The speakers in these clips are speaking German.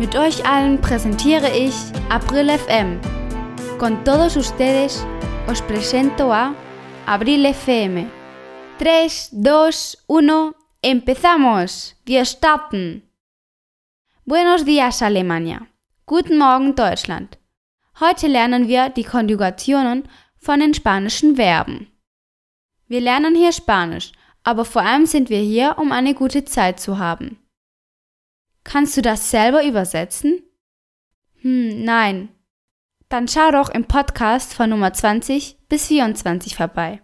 Mit euch allen präsentiere ich April FM. Con todos ustedes os presento a Abril FM. 3, 2, 1, empezamos! Wir starten! Buenos días Alemania. Guten Morgen Deutschland. Heute lernen wir die Konjugationen von den spanischen Verben. Wir lernen hier Spanisch, aber vor allem sind wir hier, um eine gute Zeit zu haben. Kannst du das selber übersetzen? Hm, nein. Dann schau doch im Podcast von Nummer 20 bis 24 vorbei.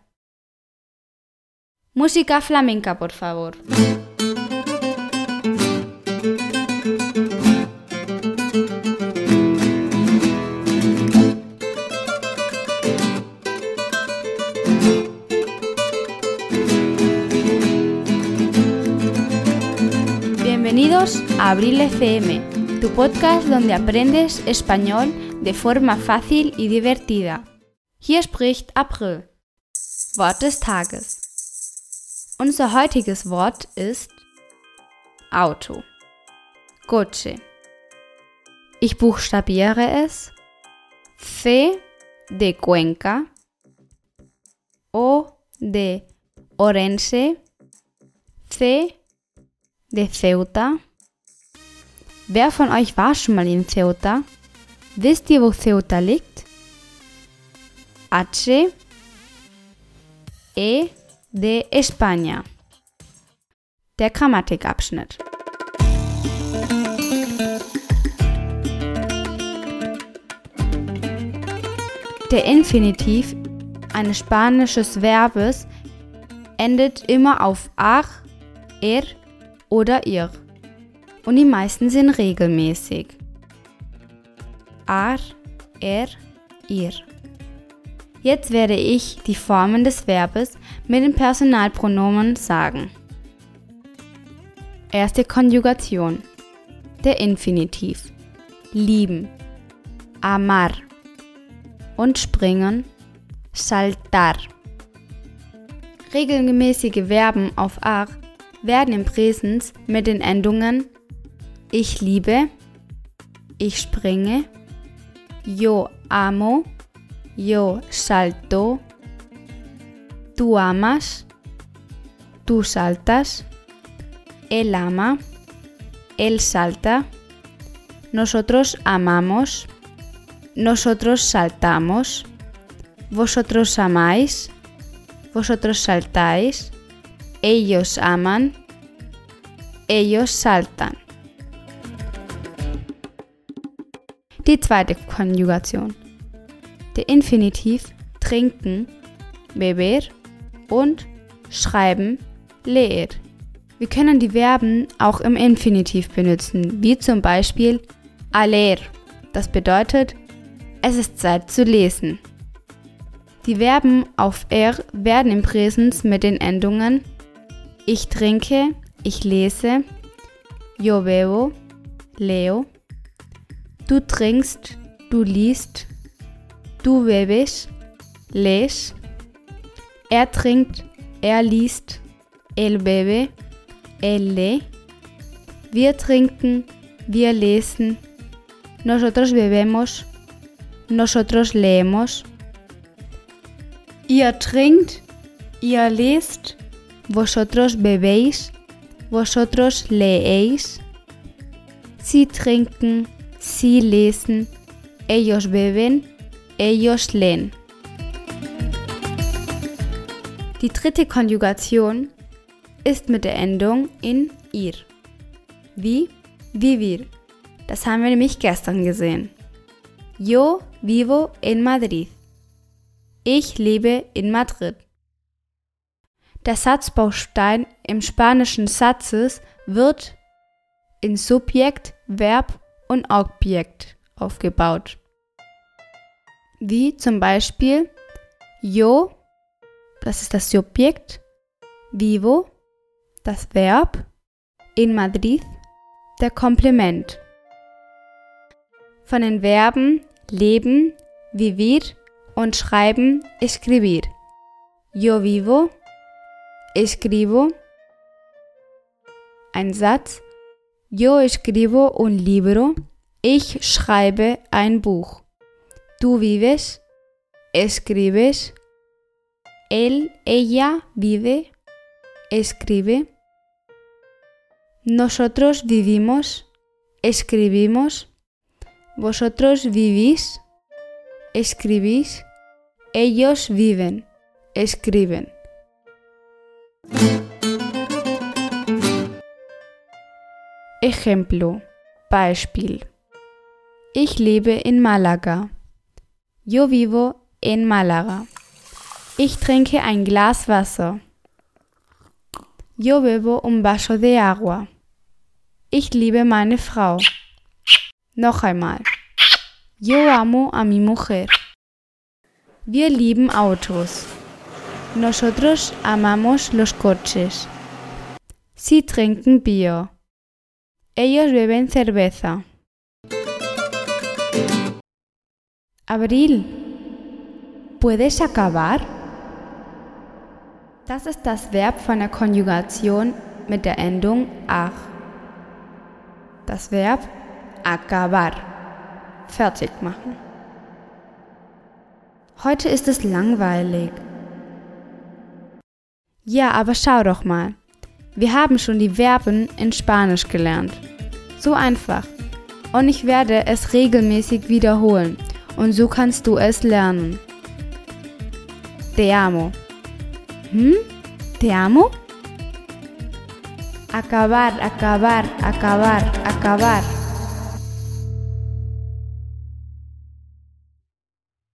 Música flamenca, por favor. Bienvenidos a Abril FM, tu podcast donde aprendes español de forma fácil y divertida. Hier spricht April. Wort des Tages. Unser heutiges Wort ist Auto. Coche. Ich buchstabiere es. C de Cuenca. O de Orense. C de Ceuta. Wer von euch war schon mal in Ceuta? Wisst ihr, wo Ceuta liegt? H. E. de España. Der Grammatikabschnitt. Der Infinitiv eines spanischen Verbes endet immer auf ach, er oder ihr. Und die meisten sind regelmäßig. Ar, er, ihr. Jetzt werde ich die Formen des Verbes mit den Personalpronomen sagen. Erste Konjugation. Der Infinitiv. Lieben. Amar. Und springen. Saltar. Regelmäßige Verben auf ar werden im Präsens mit den Endungen ich liebe, ich springe, yo amo, yo salto, tú amas, tú saltas, él ama, él salta, nosotros amamos, nosotros saltamos, vosotros amáis, vosotros saltáis, ellos aman, ellos saltan. Die zweite Konjugation. Der Infinitiv trinken, beber und schreiben, leer. Wir können die Verben auch im Infinitiv benutzen, wie zum Beispiel a leer. Das bedeutet, es ist Zeit zu lesen. Die Verben auf er werden im Präsens mit den Endungen ich trinke, ich lese, yo bebo, leo, du trinkst, du liest, du bebes, lees, er trinkt, er liest, él bebe, él lee, wir trinken, wir lesen, nosotros bebemos, nosotros leemos, ihr trinkt, ihr lest, vosotros bebéis, vosotros leéis, sie trinken, sie lesen, ellos beben, ellos leen. Die dritte Konjugation ist mit der Endung in ir. Wie vivir. Das haben wir nämlich gestern gesehen. Yo vivo en Madrid. Ich lebe in Madrid. Der Satzbaustein im spanischen Satzes wird in Subjekt, Verb und Objekt aufgebaut. Wie zum Beispiel yo, das ist das Subjekt, vivo, das Verb, in Madrid, der Komplement. Von den Verben leben, vivir und schreiben, escribir. Yo vivo, escribo. Ein Satz. Yo escribo un libro. Ich schreibe ein Buch. Tú vives. Escribes. Él, ella vive. Escribe. Nosotros vivimos. Escribimos. Vosotros vivís. Escribís. Ellos viven. Escriben. Ejemplo. Beispiel. Ich lebe in Málaga. Yo vivo en Málaga. Ich trinke ein Glas Wasser. Yo bebo un vaso de agua. Ich liebe meine Frau. Noch einmal. Yo amo a mi mujer. Wir lieben Autos. Nosotros amamos los coches. Sie trinken Bier. Ellos beben cerveza. Abril. ¿Puedes acabar? Das ist das Verb von der Konjugation mit der Endung ach. Das Verb acabar. Fertig machen. Heute ist es langweilig. Ja, aber schau doch mal. Wir haben schon die Verben in Spanisch gelernt. So einfach. Und ich werde es regelmäßig wiederholen. Und so kannst du es lernen. Te amo. Hm? Te amo? Acabar, acabar, acabar, acabar.